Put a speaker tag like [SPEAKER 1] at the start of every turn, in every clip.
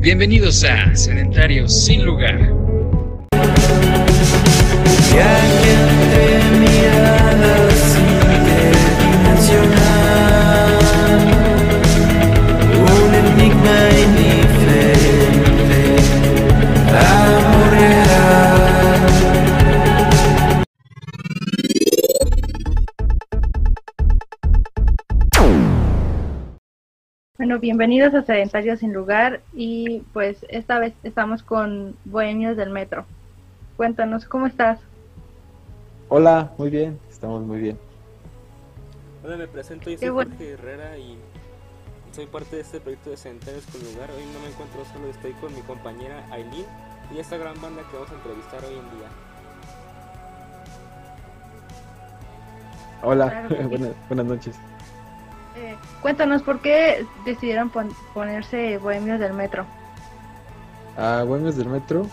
[SPEAKER 1] Bienvenidos a Sedentarios sin lugar.
[SPEAKER 2] Bienvenidos a Sedentarios sin lugar y pues esta vez estamos con Bohemios del Metro. Cuéntanos, ¿cómo estás?
[SPEAKER 3] Hola, muy bien, estamos muy bien.
[SPEAKER 4] Hola, me presento, yo soy Jorge Herrera y soy parte de este proyecto de Sedentarios con lugar. Hoy no me encuentro solo, estoy con mi compañera Aileen y esta gran banda que vamos a entrevistar hoy en día.
[SPEAKER 3] Hola, buenas, buenas noches.
[SPEAKER 2] Eh, cuéntanos, ¿por qué decidieron ponerse Bohemios del Metro?
[SPEAKER 3] Ah, Bohemios del Metro,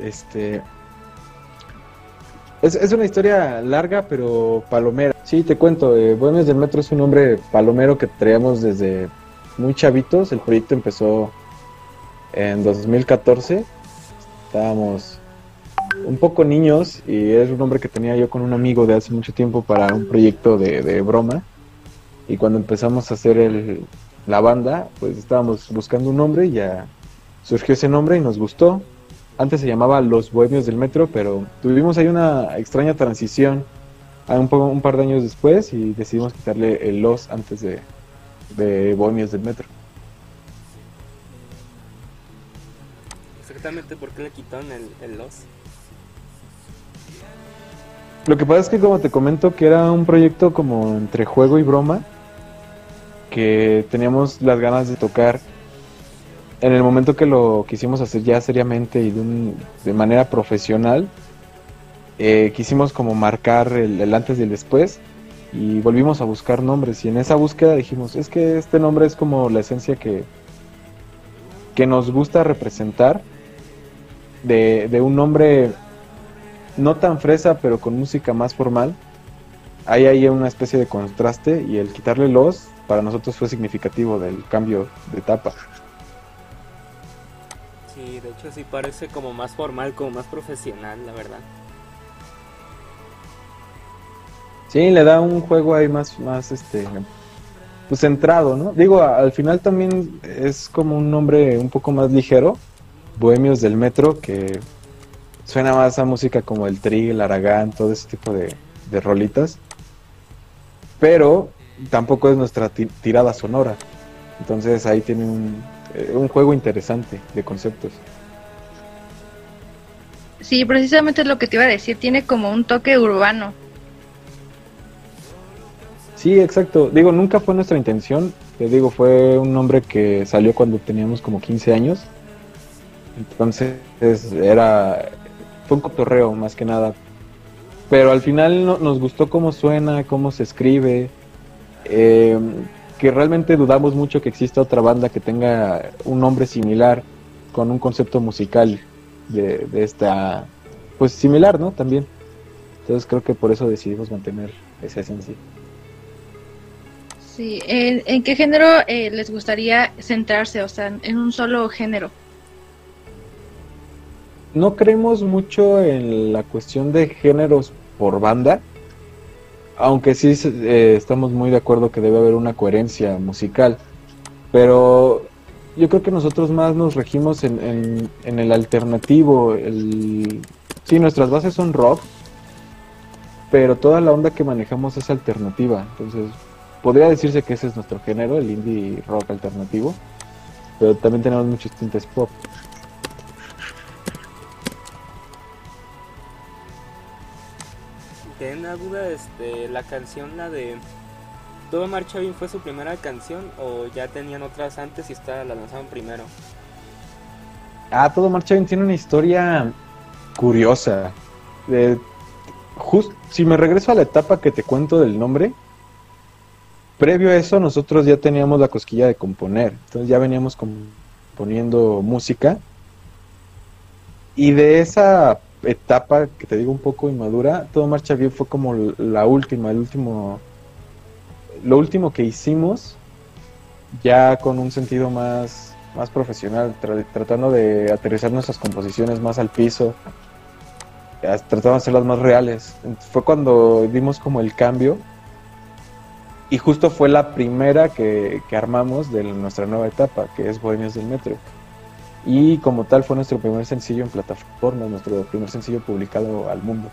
[SPEAKER 3] este... Es, una historia larga, pero palomera. Sí, te cuento, eh, Bohemios del Metro es un nombre palomero que traíamos desde muy chavitos. El proyecto empezó en 2014. Estábamos un poco niños y es un nombre que tenía yo con un amigo de hace mucho tiempo para un proyecto de, de broma y cuando empezamos a hacer el, la banda, pues estábamos buscando un nombre y ya surgió ese nombre y nos gustó. Antes se llamaba Los Bohemios del Metro, pero tuvimos ahí una extraña transición un, poco, un par de años después y decidimos quitarle el Los antes de, de Bohemios del Metro.
[SPEAKER 4] Exactamente, ¿por qué le quitaron el, el Los?
[SPEAKER 3] Lo que pasa es que como te comento que era un proyecto como entre juego y broma, que teníamos las ganas de tocar en el momento que lo quisimos hacer ya seriamente y de, de manera profesional, eh, quisimos como marcar el, antes y el después y volvimos a buscar nombres y en esa búsqueda dijimos, es que este nombre es como la esencia que, que nos gusta representar de, de un nombre no tan fresa pero con música más formal. Hay ahí una especie de contraste y el quitarle los para nosotros fue significativo del cambio de etapa.
[SPEAKER 4] Sí, de hecho sí parece como más formal, como más profesional, la verdad.
[SPEAKER 3] Sí, le da un juego ahí más, más este, pues centrado, ¿no? Digo, al final también es como un nombre un poco más ligero, Bohemios del Metro, que suena más a música como el Tri, el Aragán, todo ese tipo de, de rolitas. Pero tampoco es nuestra tirada sonora. Entonces ahí tiene un, eh, un juego interesante de conceptos.
[SPEAKER 2] Sí, precisamente es lo que te iba a decir, tiene como un toque urbano.
[SPEAKER 3] Sí, exacto. Digo, nunca fue nuestra intención. Te digo, fue un nombre que salió cuando teníamos como 15 años. Entonces era fue un cotorreo más que nada. Pero al final no, nos gustó cómo suena, cómo se escribe, eh, que realmente dudamos mucho que exista otra banda que tenga un nombre similar con un concepto musical de, esta, pues similar, ¿no? También. Entonces creo que por eso decidimos mantener esa esencia.
[SPEAKER 2] Sí, ¿en, qué género eh, les gustaría centrarse? O sea, en un solo género.
[SPEAKER 3] No creemos mucho en la cuestión de géneros por banda aunque sí eh, estamos muy de acuerdo que debe haber una coherencia musical, pero yo creo que nosotros más nos regimos en, el alternativo, el... sí, nuestras bases son rock, pero toda la onda que manejamos es alternativa, entonces podría decirse que ese es nuestro género, el indie rock alternativo, pero también tenemos muchos tintes pop.
[SPEAKER 4] Una duda, este, la canción, la de Todo Marcha Bien, ¿fue su primera canción o ya tenían otras antes y esta la lanzaron primero?
[SPEAKER 3] Ah, Todo Marcha Bien tiene una historia curiosa. De, si me regreso a la etapa que te cuento del nombre, previo a eso nosotros ya teníamos la cosquilla de componer, entonces ya veníamos componiendo música. Y de esa etapa que te digo un poco inmadura, todo marcha bien fue como la última, el último, lo último que hicimos, ya con un sentido más, más profesional, tratando de aterrizar nuestras composiciones más al piso, tratando de hacerlas más reales. Fue cuando dimos como el cambio y justo fue la primera que, que armamos de nuestra nueva etapa, que es Bohemios del Metro. Y como tal fue nuestro primer sencillo en plataforma, nuestro primer sencillo publicado al mundo.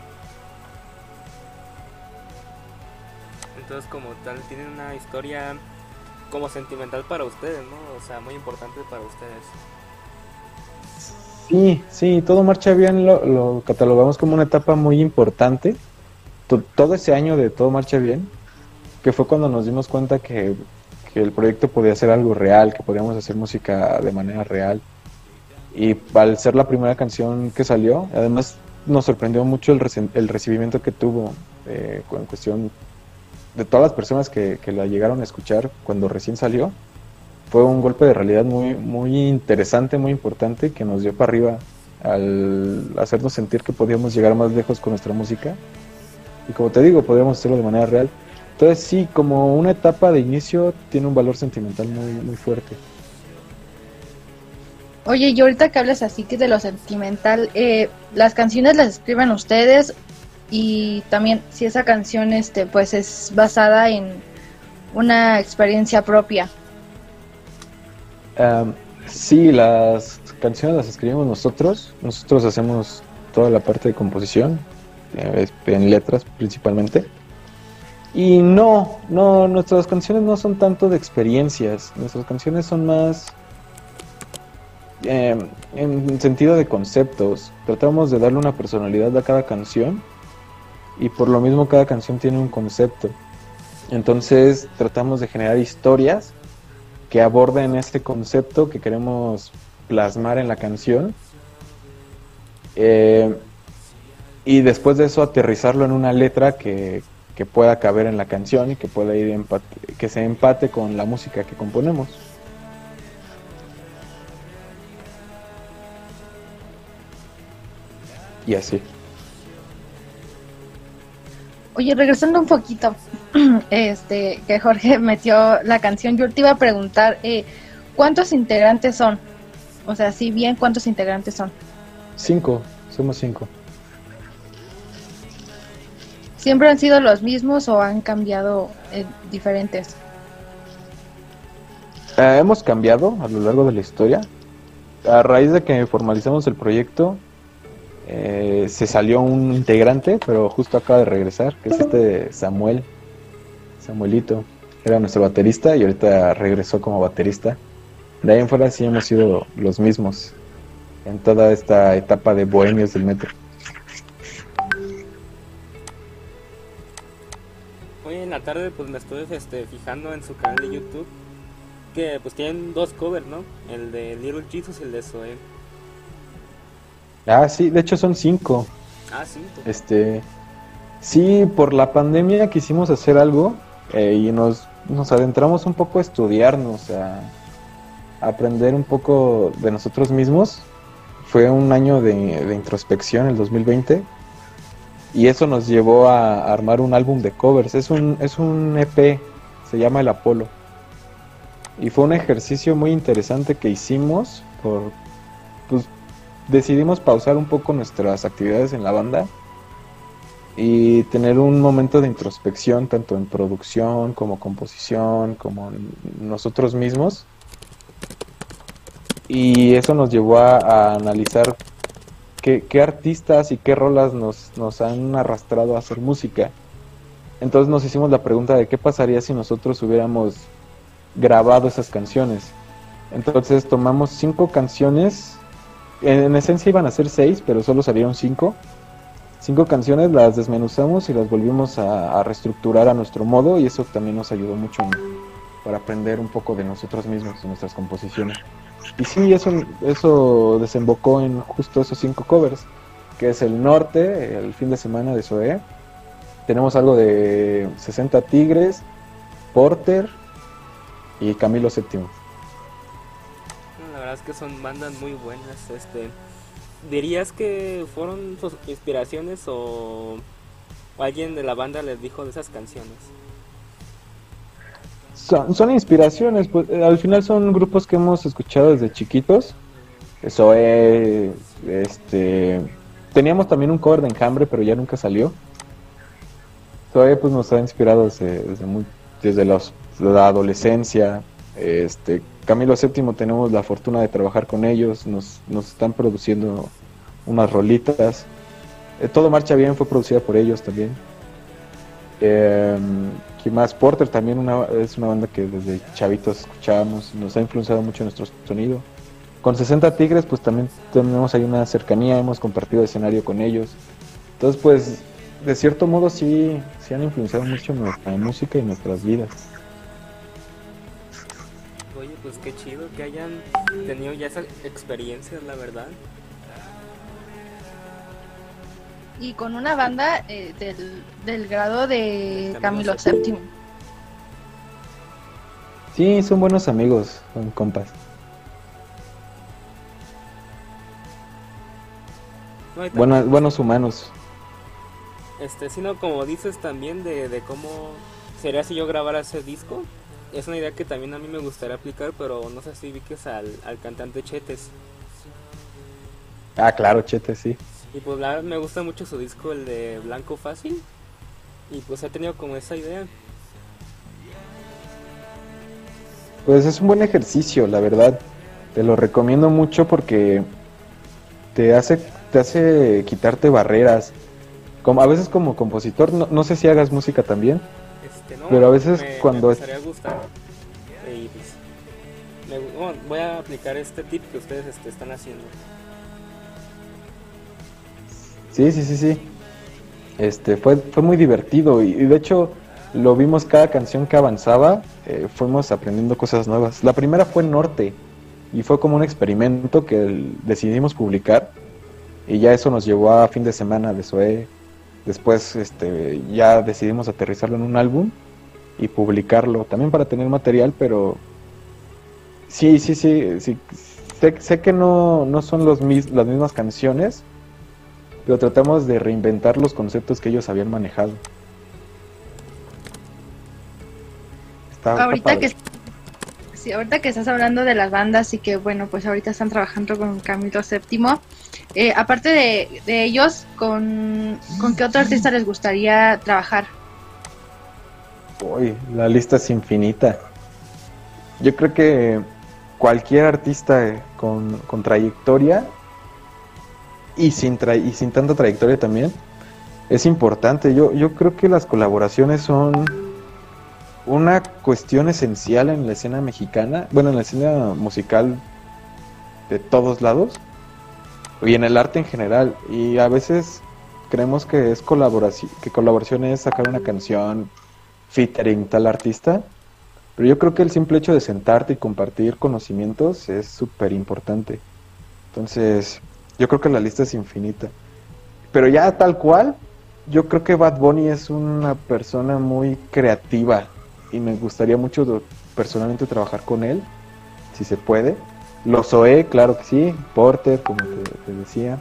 [SPEAKER 4] Entonces como tal tienen una historia como sentimental para ustedes, ¿no? O sea, muy importante para ustedes.
[SPEAKER 3] Sí, sí, todo marcha bien, lo, catalogamos como una etapa muy importante. todo ese año de todo marcha bien, que fue cuando nos dimos cuenta que, que el proyecto podía ser algo real, que podíamos hacer música de manera real y al ser la primera canción que salió, además nos sorprendió mucho el, el recibimiento que tuvo eh, en cuestión de todas las personas que, que, la llegaron a escuchar cuando recién salió. Fue un golpe de realidad muy, muy interesante, muy importante, que nos dio para arriba al hacernos sentir que podíamos llegar más lejos con nuestra música. Y como te digo, podíamos hacerlo de manera real. Entonces sí, como una etapa de inicio tiene un valor sentimental muy, muy fuerte.
[SPEAKER 2] Oye, y ahorita que hablas así que de lo sentimental, eh, las canciones las escriben ustedes y también si esa canción este pues es basada en una experiencia propia.
[SPEAKER 3] sí, las canciones las escribimos nosotros. Nosotros hacemos toda la parte de composición, eh, en letras principalmente. Y no, no, nuestras canciones no son tanto de experiencias. Nuestras canciones son más Em, en sentido de conceptos, tratamos de darle una personalidad a cada canción y por lo mismo cada canción tiene un concepto. Entonces tratamos de generar historias que aborden este concepto que queremos plasmar en la canción eh, y después de eso aterrizarlo en una letra que, que pueda caber en la canción y que pueda ir empate, que se empate con la música que componemos. Y así.
[SPEAKER 2] Oye, regresando un poquito, este, que Jorge metió la canción, yo te iba a preguntar, eh, ¿cuántos integrantes son? O sea, si bien, ¿cuántos integrantes son?
[SPEAKER 3] Cinco, somos cinco.
[SPEAKER 2] ¿Siempre han sido los mismos o han cambiado eh, diferentes?
[SPEAKER 3] Eh, hemos cambiado a lo largo de la historia. A raíz de que formalizamos el proyecto, eh, se salió un integrante, pero justo acaba de regresar, que es este Samuel, Samuelito, era nuestro baterista y ahorita regresó como baterista. De ahí en fuera sí hemos sido los mismos en toda esta etapa de bohemios del metro.
[SPEAKER 4] Hoy en la tarde pues me estuve este, fijando en su canal de YouTube que pues tienen dos covers, ¿no? El de Little Jesus y el de Zoe.
[SPEAKER 3] Ah, sí, de hecho son cinco.
[SPEAKER 4] Ah, cinco.
[SPEAKER 3] Este, sí, por la pandemia quisimos hacer algo eh, y nos, nos adentramos un poco a estudiarnos, a, aprender un poco de nosotros mismos. Fue un año de, de introspección, el 2020, y eso nos llevó a, armar un álbum de covers. Es un, es un EP, se llama El Apolo. Y fue un ejercicio muy interesante que hicimos por, decidimos pausar un poco nuestras actividades en la banda y tener un momento de introspección tanto en producción como composición como nosotros mismos. Y eso nos llevó a, analizar qué, artistas y qué rolas nos, nos han arrastrado a hacer música. Entonces nos hicimos la pregunta de qué pasaría si nosotros hubiéramos grabado esas canciones. Entonces tomamos cinco canciones en, esencia iban a ser seis, pero solo salieron cinco. Cinco canciones las desmenuzamos y las volvimos a, reestructurar a nuestro modo y eso también nos ayudó mucho para aprender un poco de nosotros mismos y nuestras composiciones. Y sí, eso, eso desembocó en justo esos cinco covers, que es El Norte, el fin de semana de Zoé. Tenemos algo de 60 Tigres, Porter y Camilo VII
[SPEAKER 4] es que son bandas muy buenas. Este, ¿Dirías que fueron sus inspiraciones o alguien de la banda les dijo de esas canciones?
[SPEAKER 3] son, son inspiraciones, pues eh, al final son grupos que hemos escuchado desde chiquitos. Eso es, este, teníamos también un cover de Enjambre, pero ya nunca salió. Todavía pues nos ha inspirado desde, desde, muy, desde la adolescencia. Este, Camilo VII tenemos la fortuna de trabajar con ellos, nos, están produciendo unas rolitas. Eh, Todo Marcha Bien fue producida por ellos también. Eh. Porter también una, es una banda que desde chavitos escuchábamos, nos ha influenciado mucho nuestro sonido. Con 60 Tigres pues también tenemos ahí una cercanía, hemos compartido escenario con ellos. Entonces pues de cierto modo sí, sí han influenciado mucho nuestra música y nuestras vidas.
[SPEAKER 4] Oye, pues qué chido que hayan tenido ya esa experiencia, la verdad.
[SPEAKER 2] Y con una banda eh, del, del grado de
[SPEAKER 4] Camilo
[SPEAKER 2] Camilo VII.
[SPEAKER 3] Sí, son buenos amigos, son compas.
[SPEAKER 4] No,
[SPEAKER 3] Buenos, buenos humanos.
[SPEAKER 4] Este, sino como dices también de, de cómo sería si yo grabara ese disco. Es una idea que también a mí me gustaría aplicar, pero no sé si vi que es al, al cantante Chetes.
[SPEAKER 3] Ah, claro, Chete, sí.
[SPEAKER 4] Y pues la me gusta mucho su disco, el de Blanco Fácil. Y pues he tenido como esa idea.
[SPEAKER 3] Pues es un buen ejercicio, la verdad. Te lo recomiendo mucho porque te hace, te hace quitarte barreras. Como, a veces como compositor, no, no sé si hagas música también.
[SPEAKER 4] Este, no,
[SPEAKER 3] Pero a veces
[SPEAKER 4] me,
[SPEAKER 3] cuando
[SPEAKER 4] me
[SPEAKER 3] es-
[SPEAKER 4] gustar. Y pues, me- bueno, voy a aplicar este tip que ustedes este, están haciendo.
[SPEAKER 3] Sí, sí, sí, sí. Este, fue, fue muy divertido y, y de hecho lo vimos cada canción que avanzaba, eh, fuimos aprendiendo cosas nuevas. La primera fue Norte y fue como un experimento que decidimos publicar y ya eso nos llevó a fin de semana de Zoé. Después este, ya decidimos aterrizarlo en un álbum y publicarlo también para tener material, pero sí, sí, sí, sí. Sé, sé que no, no son los mis, las mismas canciones, pero tratamos de reinventar los conceptos que ellos habían manejado. Está,
[SPEAKER 2] Ahorita que sí, ahorita que estás hablando de las bandas y que bueno, pues ahorita están trabajando con Camilo VII. eh, aparte de, de ellos, ¿con, ¿con qué otro artista les gustaría trabajar?
[SPEAKER 3] Uy, la lista es infinita. Yo creo que cualquier artista eh, con, trayectoria y sin, y sin tanta trayectoria también es importante. Yo, yo creo que las colaboraciones son una cuestión esencial en la escena mexicana, bueno, en la escena musical de todos lados y en el arte en general. Y a veces creemos que es colaboración, que colaboración es sacar una canción featuring tal artista, pero yo creo que el simple hecho de sentarte y compartir conocimientos es súper importante. Entonces, yo creo que la lista es infinita. Pero ya tal cual, yo creo que Bad Bunny es una persona muy creativa y me gustaría mucho personalmente trabajar con él, si se puede. Lo Zoé, claro que sí, Porter, como te, te decía.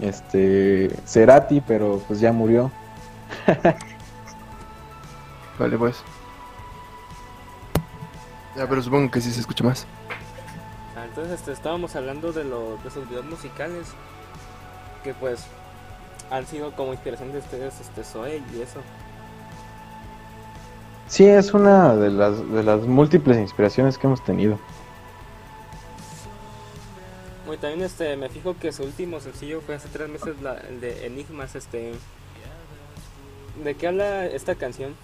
[SPEAKER 3] Este, Cerati, pero pues ya murió.
[SPEAKER 5] Vale, pues. Ya, pero supongo que sí se escucha más.
[SPEAKER 4] Ah, Entonces este, estábamos hablando de, lo, de sus videos musicales que pues han sido como inspiración de ustedes, este Zoe y eso.
[SPEAKER 3] Sí, es una de las, de las múltiples inspiraciones que hemos tenido.
[SPEAKER 4] Bueno, también este, me fijo que su último sencillo fue hace tres meses, la- el de Enigmas, este... ¿De qué habla esta canción?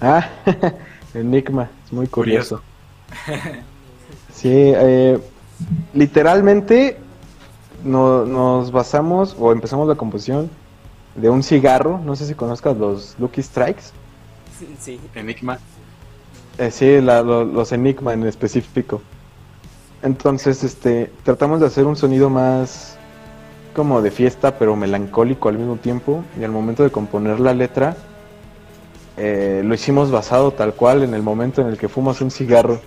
[SPEAKER 3] Ah, Enigma, es muy curioso. Sí, eh, literalmente no- nos basamos o empezamos la composición de un cigarro, no sé si conozcas los Lucky Strikes.
[SPEAKER 4] sí,
[SPEAKER 5] Enigma.
[SPEAKER 3] Eh, sí, la- lo- los Enigma en específico. Entonces, este, tratamos de hacer un sonido más como de fiesta, pero melancólico al mismo tiempo. Y al momento de componer la letra, eh, lo hicimos basado tal cual en el momento en el que fumas un cigarro.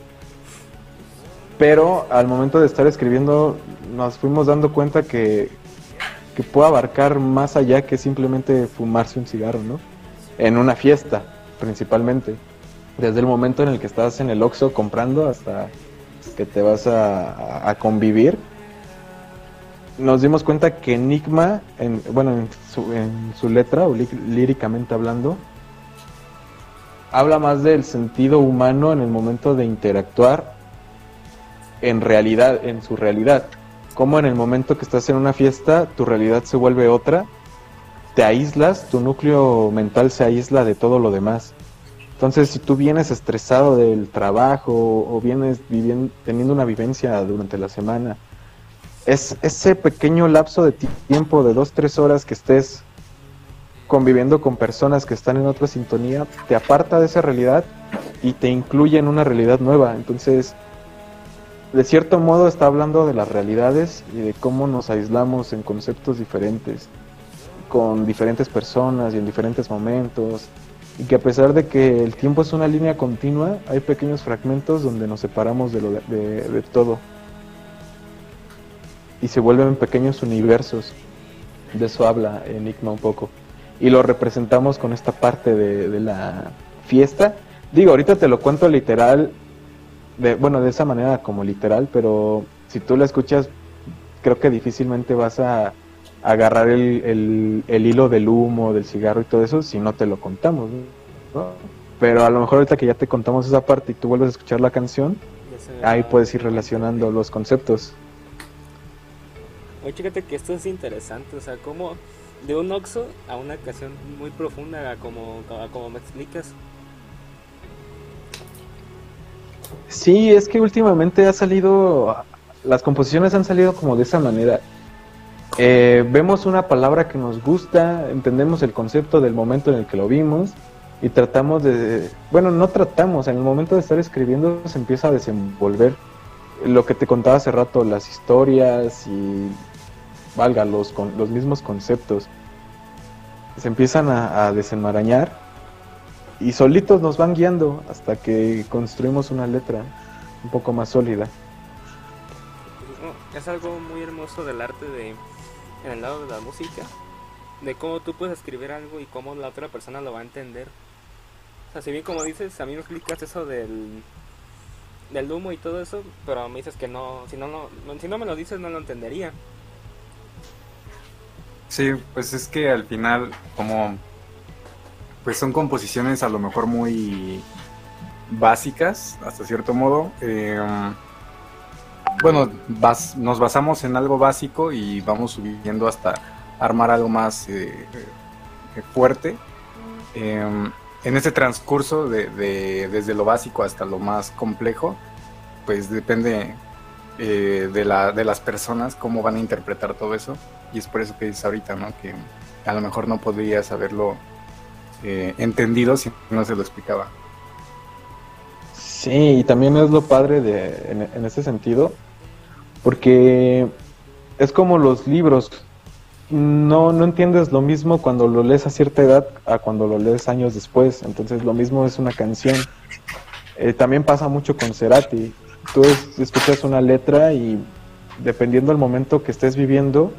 [SPEAKER 3] Pero al momento de estar escribiendo, nos fuimos dando cuenta que, que puede abarcar más allá que simplemente fumarse un cigarro, ¿no? En una fiesta. principalmente. Desde el momento en el que estás en el Oxxo comprando hasta que te vas a, a convivir, nos dimos cuenta que Enigma, en, bueno, en su, en su letra, o líricamente hablando, habla más del sentido humano en el momento de interactuar en realidad, en su realidad. Como en el momento que estás en una fiesta, tu realidad se vuelve otra, te aíslas, tu núcleo mental se aísla de todo lo demás. Entonces, si tú vienes estresado del trabajo o vienes teniendo una vivencia durante la semana, es ese pequeño lapso de tiempo de dos, tres horas que estés conviviendo con personas que están en otra sintonía, te aparta de esa realidad y te incluye en una realidad nueva. Entonces, de cierto modo está hablando de las realidades y de cómo nos aislamos en conceptos diferentes, con diferentes personas y en diferentes momentos, y que a pesar de que el tiempo es una línea continua, hay pequeños fragmentos donde nos separamos de, lo de, de todo y se vuelven pequeños universos. De eso habla Enigma un poco. Y lo representamos con esta parte de, la fiesta. Digo, ahorita te lo cuento literal, de, bueno, de esa manera como literal, pero si tú la escuchas, creo que difícilmente vas a agarrar el, el, hilo del humo, del cigarro y todo eso si no te lo contamos. Pero a lo mejor ahorita que ya te contamos esa parte y tú vuelves a escuchar la canción, ahí puedes ir relacionando los conceptos.
[SPEAKER 4] Oye, fíjate que esto es interesante, o sea, como de un oxo a una canción muy profunda, como, como me explicas.
[SPEAKER 3] Sí, es que últimamente ha salido, las composiciones han salido como de esa manera. Eh, vemos una palabra que nos gusta, entendemos el concepto del momento en el que lo vimos y tratamos de, bueno, no tratamos, en el momento de estar escribiendo se empieza a desenvolver lo que te contaba hace rato, las historias y valga, los, con, los mismos conceptos se empiezan a, desenmarañar y solitos nos van guiando hasta que construimos una letra un poco más sólida.
[SPEAKER 4] Es algo muy hermoso del arte de en el lado de la música, de cómo tú puedes escribir algo y cómo la otra persona lo va a entender. O sea, si bien como dices, a mí me explicas eso del del humo y todo eso, pero me dices que no, si no, no, si no me lo dices no lo entendería.
[SPEAKER 6] Sí, pues es que al final, como pues son composiciones a lo mejor muy básicas, hasta cierto modo. Em, bueno, nos basamos en algo básico y vamos subiendo hasta armar algo más eh, eh, fuerte. Em, en ese transcurso de, desde lo básico hasta lo más complejo, pues depende eh, de, la, de las personas cómo van a interpretar todo eso y es por eso que dices ahorita, ¿no? Que a lo mejor no podrías haberlo eh, entendido si no se lo explicaba.
[SPEAKER 3] Sí, y también es lo padre de, en, ese sentido, porque es como los libros, no, no entiendes lo mismo cuando lo lees a cierta edad a cuando lo lees años después, entonces lo mismo es una canción. Eh, también pasa mucho con Cerati, tú escuchas una letra y dependiendo del momento que estés viviendo,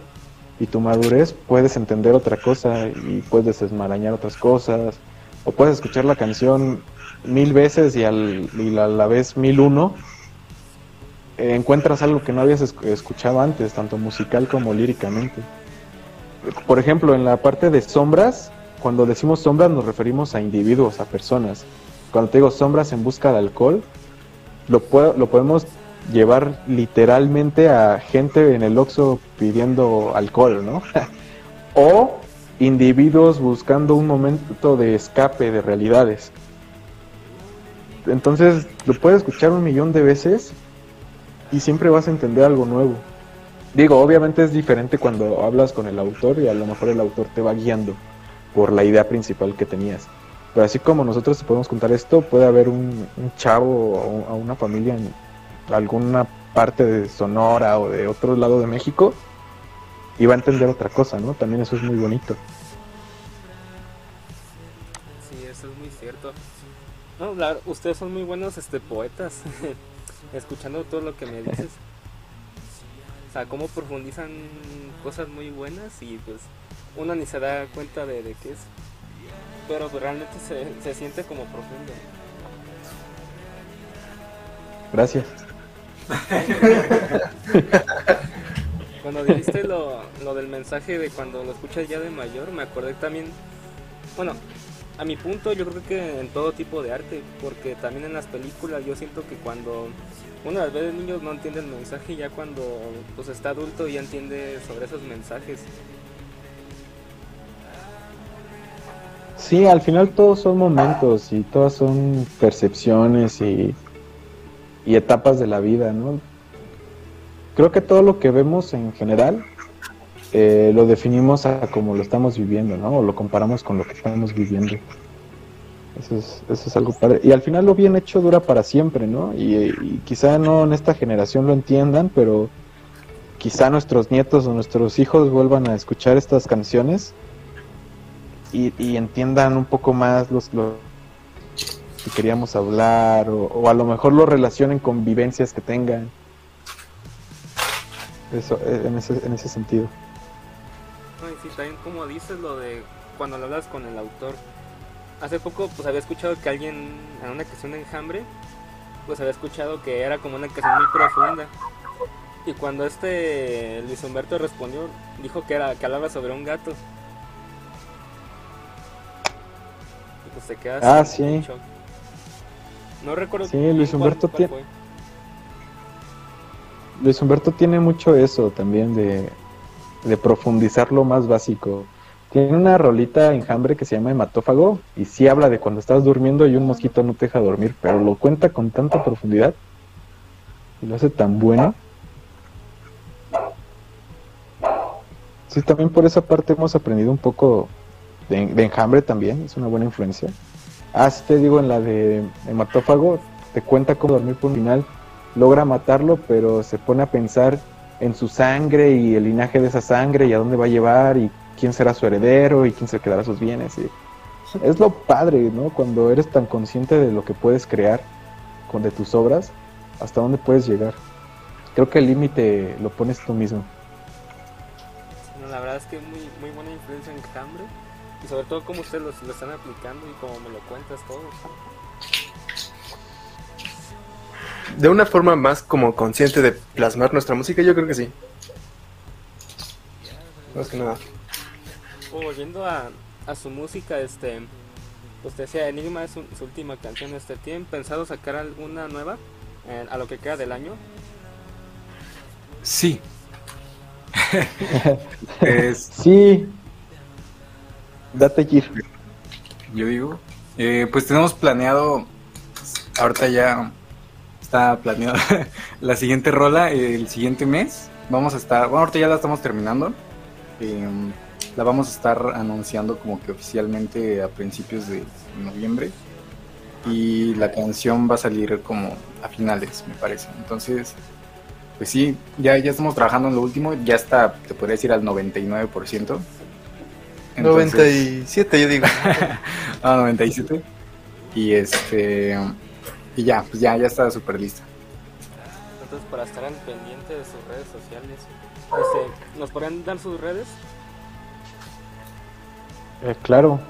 [SPEAKER 3] y tu madurez puedes entender otra cosa y puedes desmarañar otras cosas o puedes escuchar la canción mil veces y, al, y a la vez mil uno encuentras algo que no habías escuchado antes, tanto musical como líricamente. Por ejemplo, en la parte de sombras, cuando decimos sombras nos referimos a individuos, a personas. Cuando te digo sombras en busca de alcohol, lo, lo podemos llevar literalmente a gente en el Oxxo pidiendo alcohol, ¿no? o individuos buscando un momento de escape de realidades. Entonces lo puedes escuchar un millón de veces y siempre vas a entender algo nuevo. Digo, obviamente es diferente cuando hablas con el autor y a lo mejor el autor te va guiando por la idea principal que tenías. Pero así como nosotros te podemos contar esto, puede haber un, chavo o una familia en, alguna parte de Sonora o de otro lado de México y va a entender otra cosa, ¿no? También eso es muy bonito.
[SPEAKER 4] Sí, eso es muy cierto. No, ustedes son muy buenos este poetas, escuchando todo lo que me dices. O sea, cómo profundizan cosas muy buenas y pues uno ni se da cuenta de, de qué es. pero pues, realmente se, se siente como profundo.
[SPEAKER 3] Gracias.
[SPEAKER 4] Cuando dijiste lo, lo del mensaje de cuando lo escuchas ya de mayor, me acordé también, bueno, a mi punto yo creo que en todo tipo de arte, porque también en las películas yo siento que cuando uno las ve de niños no entiende el mensaje ya cuando pues está adulto ya entiende sobre esos mensajes.
[SPEAKER 3] Sí, al final todos son momentos y todas son percepciones y, y etapas de la vida, ¿no? Creo que todo lo que vemos en general eh, lo definimos a como lo estamos viviendo, ¿no? O lo comparamos con lo que estamos viviendo. Eso es, eso es algo padre. Y al final lo bien hecho dura para siempre, ¿no? Y, y quizá no en esta generación lo entiendan, pero quizá nuestros nietos o nuestros hijos vuelvan a escuchar estas canciones y, entiendan un poco más los que queríamos hablar o, o a lo mejor lo relacionen con vivencias que tengan. Eso, eh, en ese, en ese sentido.
[SPEAKER 4] No, y sí, también como dices lo de cuando lo hablas con el autor. Hace poco pues había escuchado que alguien en una canción de Enjambre pues había escuchado que era como una canción muy profunda. Y cuando este Luis Humberto respondió, dijo que era que hablaba sobre un gato. Y pues te quedas
[SPEAKER 3] Ah,
[SPEAKER 4] en
[SPEAKER 3] sí.
[SPEAKER 4] shock. No recuerdo
[SPEAKER 3] Sí, Luis Humberto
[SPEAKER 4] cuál
[SPEAKER 3] tiene-. Luis Humberto tiene mucho eso también de, de profundizar lo más básico. Tiene una rolita enjambre que se llama hematófago y sí habla de cuando estás durmiendo y un mosquito no te deja dormir, pero lo cuenta con tanta profundidad y lo hace tan bueno. Sí, también por esa parte hemos aprendido un poco de, de enjambre también, es una buena influencia. Ah, sí te digo, en la de hematófago te cuenta cómo dormir por un final logra matarlo, pero se pone a pensar en su sangre y el linaje de esa sangre y a dónde va a llevar y quién será su heredero y quién se quedará sus bienes. Y es lo padre, ¿no? Cuando eres tan consciente de lo que puedes crear con de tus obras, hasta dónde puedes llegar. Creo que el límite lo pones tú mismo.
[SPEAKER 4] No, la verdad es que muy, muy buena influencia en Enjambre. Y sobre todo como ustedes lo, lo están aplicando y como me lo cuentas todo.
[SPEAKER 5] De una forma más como consciente de plasmar nuestra música, yo creo que sí. Más que nada.
[SPEAKER 4] O volviendo a, a su música, este, usted decía Enigma es su, su última canción. Este, ¿Tienen pensado sacar alguna nueva eh, a lo que queda del año?
[SPEAKER 6] Sí. Es-
[SPEAKER 3] Sí, date gir.
[SPEAKER 6] yo digo. Eh, pues tenemos planeado, ahorita ya está planeado la siguiente rola el siguiente mes. Vamos a estar, bueno, ahorita ya la estamos terminando. Eh, la vamos a estar anunciando como que oficialmente a principios de noviembre. Y la canción va a salir como a finales, me parece. Entonces, pues sí, ya, ya estamos trabajando en lo último. Ya está, te podría decir, al 99%. Entonces-
[SPEAKER 5] 97, yo digo.
[SPEAKER 6] Ah, 97. Y este. Y ya, pues ya, ya está súper lista.
[SPEAKER 4] Entonces, para estar al pendiente de sus redes sociales, este, ¿nos podrían dar sus redes?
[SPEAKER 3] Eh, claro.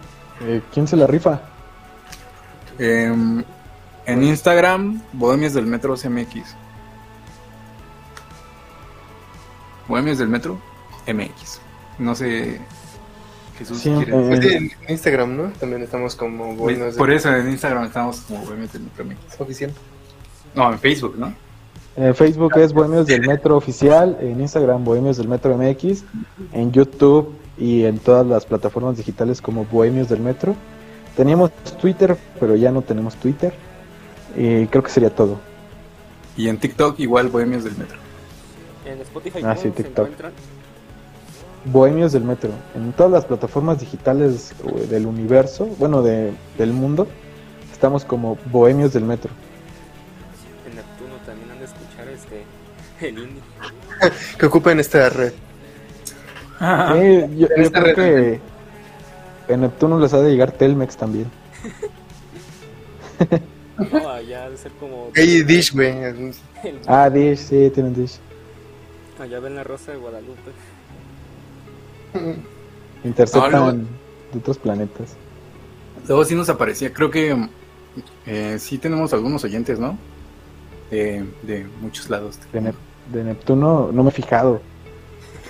[SPEAKER 3] Eh, ¿Quién se la rifa?
[SPEAKER 6] Em, en Instagram, Bohemios del Metro CMX. Bohemios del Metro MX. No sé.
[SPEAKER 3] Eh,
[SPEAKER 5] Pues en Instagram, ¿no? También estamos como buenos
[SPEAKER 6] Por eso en Instagram estamos como Bohemios del Metro MX.
[SPEAKER 5] oficial.
[SPEAKER 6] No, en Facebook, ¿no?
[SPEAKER 3] En Facebook es Bohemios del Metro Oficial, en Instagram Bohemios del Metro MX, en YouTube y en todas las plataformas digitales como Bohemios del Metro. Teníamos Twitter, pero ya no tenemos Twitter. Y creo que sería todo.
[SPEAKER 6] Y en TikTok igual Bohemios del Metro.
[SPEAKER 4] En Spotify
[SPEAKER 3] Ah,
[SPEAKER 4] ¿cómo
[SPEAKER 3] sí,
[SPEAKER 4] se
[SPEAKER 3] TikTok.
[SPEAKER 4] encuentran?
[SPEAKER 3] Bohemios del Metro. En todas las plataformas digitales del universo, bueno, de, del mundo, estamos como Bohemios del Metro.
[SPEAKER 4] En Neptuno también han de escuchar este, el indie.
[SPEAKER 5] Que ocupen esta red.
[SPEAKER 3] Sí, yo, creo
[SPEAKER 5] red.
[SPEAKER 3] que en Neptuno les ha de llegar Telmex también.
[SPEAKER 4] No, allá ha de ser como...
[SPEAKER 5] Hey, Dish, güey.
[SPEAKER 4] el-
[SPEAKER 3] Ah, Dish, sí, tienen Dish.
[SPEAKER 4] allá ven la Rosa de Guadalupe.
[SPEAKER 3] Interceptan
[SPEAKER 6] No,
[SPEAKER 3] de otros planetas.
[SPEAKER 6] Luego sí nos aparecía, creo que eh, sí tenemos algunos oyentes, ¿no? De, de muchos lados.
[SPEAKER 3] De, Nep- de Neptuno no me he fijado.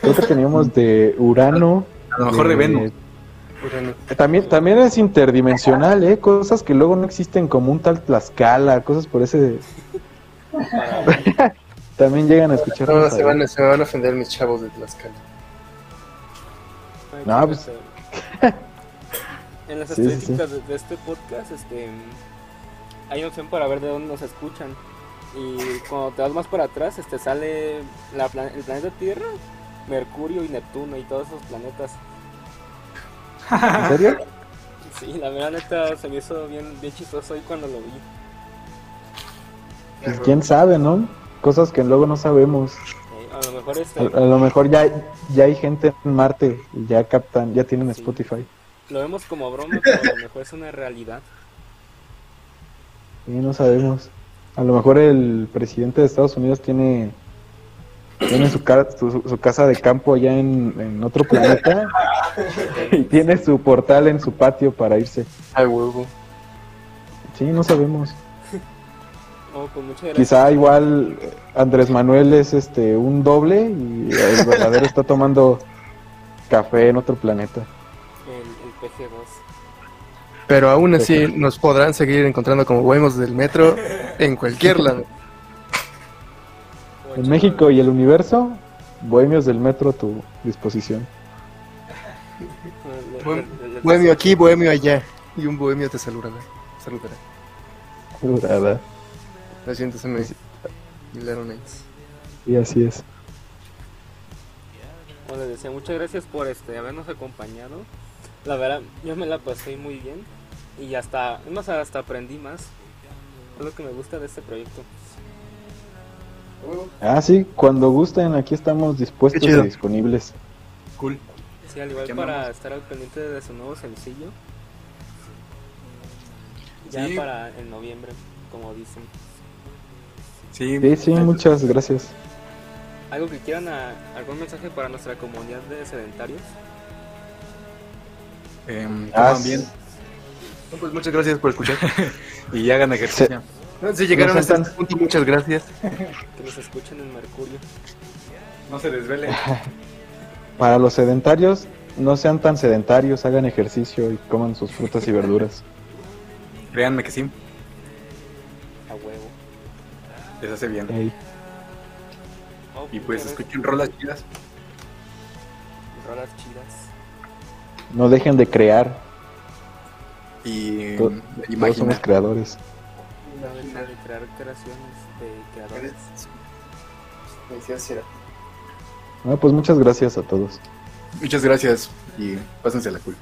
[SPEAKER 3] Creo que teníamos de Urano.
[SPEAKER 6] A lo mejor de Venus.
[SPEAKER 5] Urano.
[SPEAKER 3] También, también es interdimensional, ¿eh? Cosas que luego no existen como un tal Tlaxcala, cosas por ese... también llegan a escuchar.
[SPEAKER 5] No, se, van, a- se me van a ofender mis chavos de Tlaxcala.
[SPEAKER 3] No, pues-
[SPEAKER 4] grosero. En las
[SPEAKER 3] Sí, sí, sí.
[SPEAKER 4] estadísticas de, este podcast, este, hay opción para ver de dónde nos escuchan. Y cuando te vas más para atrás, este, sale la el planeta Tierra, Mercurio y Neptuno y todos esos planetas.
[SPEAKER 3] ¿En serio?
[SPEAKER 4] Sí, la verdad neta se me hizo bien, bien chistoso hoy cuando lo vi.
[SPEAKER 3] Pues quién sabe, ¿no? Cosas que luego no sabemos.
[SPEAKER 4] A lo mejor este,
[SPEAKER 3] A, a lo mejor ya, ya hay gente en Marte y ya captan, ya tienen
[SPEAKER 4] Sí.
[SPEAKER 3] Spotify.
[SPEAKER 4] lo vemos como broma, pero a lo mejor es una realidad.
[SPEAKER 3] Y no sabemos. A lo mejor el presidente de Estados Unidos tiene, tiene su, ca- su, su casa de campo allá en, en otro planeta y tiene su portal en su patio para irse.
[SPEAKER 5] Ay, huevo.
[SPEAKER 3] Sí, no sabemos. Quizá igual eh, Andrés Manuel es este un doble y el verdadero está tomando café en otro planeta.
[SPEAKER 4] El, el PG2.
[SPEAKER 5] Pero aún así nos podrán seguir encontrando como buenos del metro en cualquier lado.
[SPEAKER 3] En México y el universo, Bohemios del Metro a tu disposición.
[SPEAKER 5] bohemio aquí, bohemio allá. Y un bohemio te. Saludará. Saludará. 300 MS y Knights.
[SPEAKER 3] Y así es.
[SPEAKER 4] Bueno, les decía, muchas gracias por este habernos acompañado. La verdad, yo me la pasé muy bien y hasta, más hasta aprendí más. Es lo que me gusta de este proyecto.
[SPEAKER 3] Ah, sí, cuando gusten, aquí estamos dispuestos y disponibles.
[SPEAKER 6] Cool.
[SPEAKER 4] Sí, al igual para estar al pendiente de su nuevo sencillo. Ya para en noviembre, como dicen.
[SPEAKER 6] Sí,
[SPEAKER 3] Sí, sí, muchas gracias.
[SPEAKER 4] ¿Algo que quieran, a- algún mensaje para nuestra comunidad de sedentarios?
[SPEAKER 6] em,
[SPEAKER 3] Ah,
[SPEAKER 6] coman bien
[SPEAKER 5] No, pues muchas gracias por escuchar.
[SPEAKER 6] y hagan ejercicio.
[SPEAKER 5] Si llegaron
[SPEAKER 3] No
[SPEAKER 5] hasta este punto, muchas gracias.
[SPEAKER 4] Que nos escuchen en Mercurio.
[SPEAKER 6] No se desvelen.
[SPEAKER 3] Para los sedentarios, no sean tan sedentarios, hagan ejercicio y coman sus frutas y verduras.
[SPEAKER 6] Créanme que sí,
[SPEAKER 4] A huevo.
[SPEAKER 6] Les hace bien.
[SPEAKER 3] Ey,
[SPEAKER 4] Oh,
[SPEAKER 6] Y pues escuchen rolas chidas.
[SPEAKER 4] Rolas chidas.
[SPEAKER 3] no dejen de crear,
[SPEAKER 6] Y
[SPEAKER 3] To-
[SPEAKER 6] em,
[SPEAKER 3] todos somos creadores.
[SPEAKER 4] No deja de crear creaciones de creadores.
[SPEAKER 3] Ah, pues muchas gracias a todos.
[SPEAKER 6] Muchas gracias y pásensela cool.